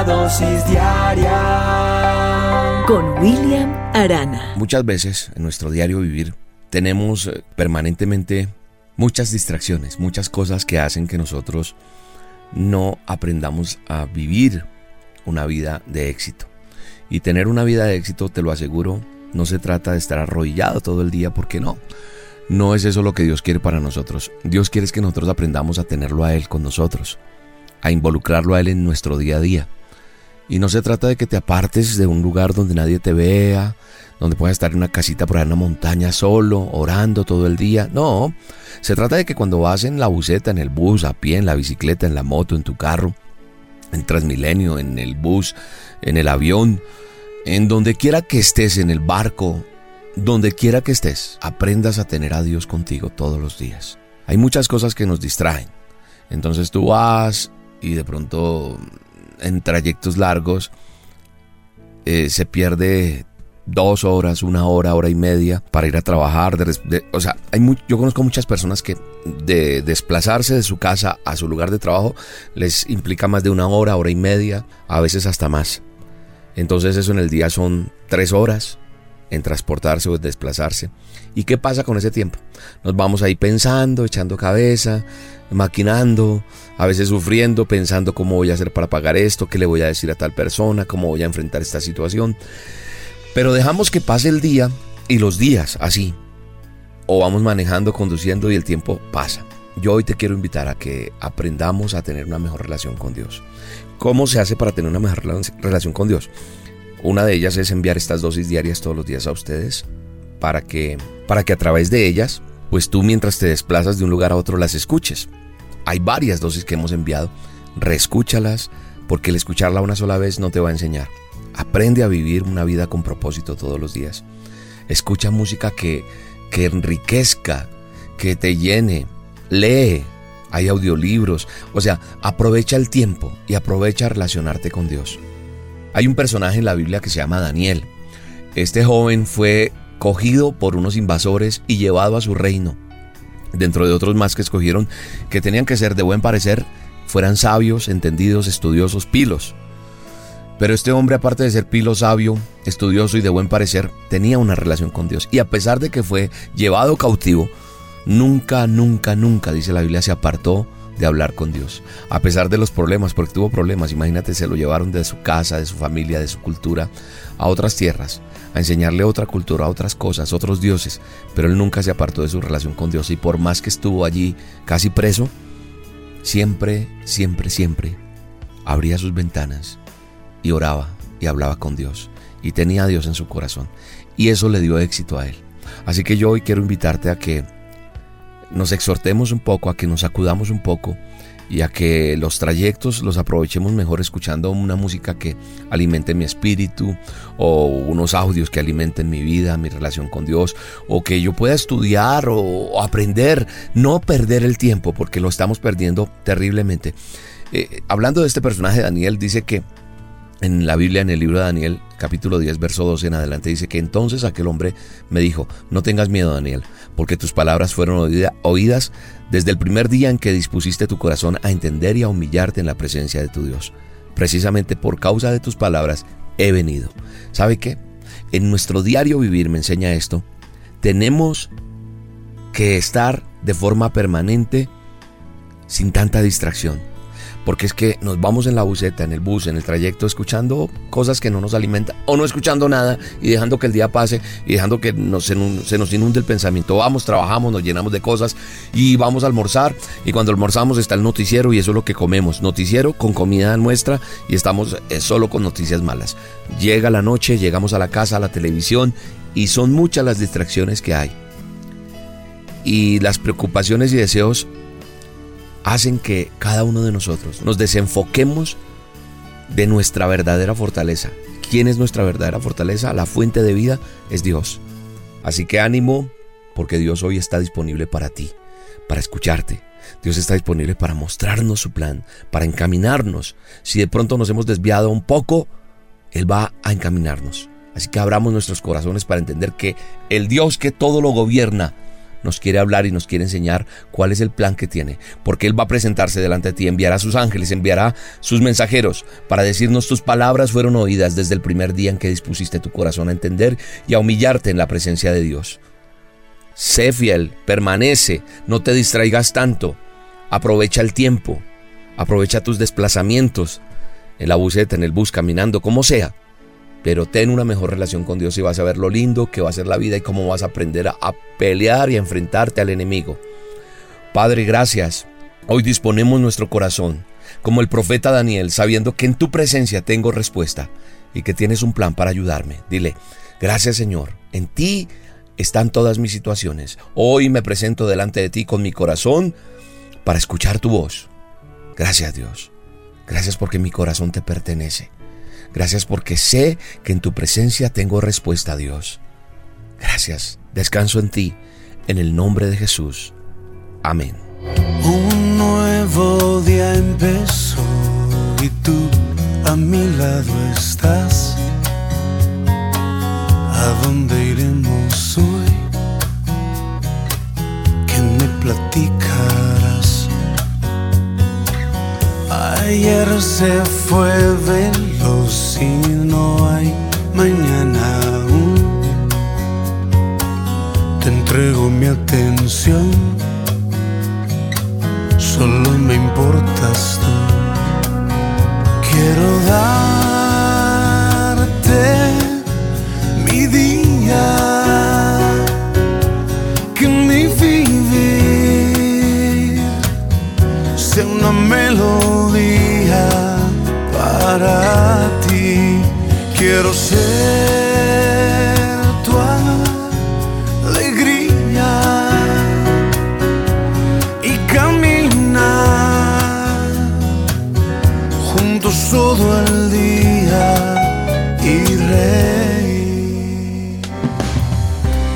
La dosis diaria con William Arana. Muchas veces en nuestro diario vivir tenemos eh, permanentemente muchas distracciones, muchas cosas que hacen que nosotros no aprendamos a vivir una vida de éxito. Y tener una vida de éxito, te lo aseguro, no se trata de estar arrodillado todo el día, porque no. No es eso lo que Dios quiere para nosotros. Dios quiere que nosotros aprendamos a tenerlo a Él con nosotros, a involucrarlo a Él en nuestro día a día. Y no se trata de que te apartes de un lugar donde nadie te vea, donde puedas estar en una casita por ahí en una montaña solo, orando todo el día. No, se trata de que cuando vas en la buseta, en el bus, a pie, en la bicicleta, en la moto, en tu carro, en Transmilenio, en el bus, en el avión, en donde quiera que estés, en el barco, donde quiera que estés, aprendas a tener a Dios contigo todos los días. Hay muchas cosas que nos distraen. Entonces tú vas y de pronto en trayectos largos eh, se pierde dos horas, una hora, hora y media para ir a trabajar. o sea, hay yo conozco muchas personas que de desplazarse de su casa a su lugar de trabajo les implica más de una hora, hora y media, a veces hasta más. Entonces eso en el día son tres horas en transportarse o desplazarse. ¿Y qué pasa con ese tiempo? Nos vamos ahí pensando, echando cabeza, maquinando, a veces sufriendo, pensando cómo voy a hacer para pagar esto, qué le voy a decir a tal persona, cómo voy a enfrentar esta situación. Pero dejamos que pase el día y los días así. O vamos manejando, conduciendo y el tiempo pasa. Yo hoy te quiero invitar a que aprendamos a tener una mejor relación con Dios. ¿Cómo se hace para tener una mejor relación con Dios? Una de ellas es enviar estas dosis diarias todos los días a ustedes para que, para que a través de ellas, pues tú mientras te desplazas de un lugar a otro las escuches. Hay varias dosis que hemos enviado. Reescúchalas porque el escucharla una sola vez no te va a enseñar. Aprende a vivir una vida con propósito todos los días. Escucha música que, que enriquezca, que te llene. Lee. Hay audiolibros. O sea, aprovecha el tiempo y aprovecha relacionarte con Dios. Hay un personaje en la Biblia que se llama Daniel. Este joven fue cogido por unos invasores y llevado a su reino. Dentro de otros más que escogieron que tenían que ser de buen parecer, fueran sabios, entendidos, estudiosos, pilos. Pero este hombre, aparte de ser pilo sabio, estudioso y de buen parecer, tenía una relación con Dios. Y a pesar de que fue llevado cautivo, nunca, nunca, nunca, dice la Biblia, se apartó de hablar con Dios. A pesar de los problemas, porque tuvo problemas, imagínate, se lo llevaron de su casa, de su familia, de su cultura, a otras tierras, a enseñarle otra cultura, a otras cosas, otros dioses. Pero él nunca se apartó de su relación con Dios. Y por más que estuvo allí casi preso, siempre, siempre, siempre abría sus ventanas y oraba y hablaba con Dios y tenía a Dios en su corazón y eso le dio éxito a él. Así que yo hoy quiero invitarte a que nos exhortemos un poco, a que nos acudamos un poco y a que los trayectos los aprovechemos mejor escuchando una música que alimente mi espíritu o unos audios que alimenten mi vida, mi relación con Dios o que yo pueda estudiar o, aprender, no perder el tiempo porque lo estamos perdiendo terriblemente. Eh, hablando de este personaje, Daniel dice que en la Biblia, en el libro de Daniel, capítulo 10, verso 12 en adelante, dice que entonces aquel hombre me dijo, no tengas miedo, Daniel, porque tus palabras fueron oídas desde el primer día en que dispusiste tu corazón a entender y a humillarte en la presencia de tu Dios. Precisamente por causa de tus palabras he venido. ¿Sabe qué? En nuestro diario vivir me enseña esto. Tenemos que estar de forma permanente sin tanta distracción porque es que nos vamos en la buseta, en el bus, en el trayecto, escuchando cosas que no nos alimentan o no escuchando nada y dejando que el día pase y dejando que se, nos inunde el pensamiento. Vamos, trabajamos, nos llenamos de cosas y vamos a almorzar y cuando almorzamos está el noticiero y eso es lo que comemos. Noticiero con comida nuestra y estamos eh, solo con noticias malas. Llega la noche, llegamos a la casa, a la televisión y son muchas las distracciones que hay. Y las preocupaciones y deseos hacen que cada uno de nosotros nos desenfoquemos de nuestra verdadera fortaleza. ¿Quién es nuestra verdadera fortaleza? La fuente de vida es Dios. Así que ánimo, porque Dios hoy está disponible para ti, para escucharte. Dios está disponible para mostrarnos su plan, para encaminarnos. Si de pronto nos hemos desviado un poco, Él va a encaminarnos. Así que abramos nuestros corazones para entender que el Dios que todo lo gobierna nos quiere hablar y nos quiere enseñar cuál es el plan que tiene, porque Él va a presentarse delante de ti, enviará sus ángeles, enviará sus mensajeros para decirnos tus palabras fueron oídas desde el primer día en que dispusiste tu corazón a entender y a humillarte en la presencia de Dios. Sé fiel, permanece, no te distraigas tanto, aprovecha el tiempo, aprovecha tus desplazamientos, en la buseta, en el bus, caminando, como sea pero ten una mejor relación con Dios y vas a ver lo lindo que va a ser la vida y cómo vas a aprender a, pelear y a enfrentarte al enemigo. Padre, gracias. Hoy disponemos nuestro corazón, como el profeta Daniel, sabiendo que en tu presencia tengo respuesta y que tienes un plan para ayudarme. Dile, gracias Señor, en ti están todas mis situaciones. Hoy me presento delante de ti con mi corazón para escuchar tu voz. Gracias Dios. Gracias porque mi corazón te pertenece. Gracias porque sé que en tu presencia tengo respuesta, Dios. Gracias. Descanso en ti, en el nombre de Jesús. Amén. Un nuevo día empezó y tú a mi lado estás. ¿A dónde iremos hoy? ¿Qué me platicarás? Ayer se fue mi atención, solo me importas tú. Quiero darte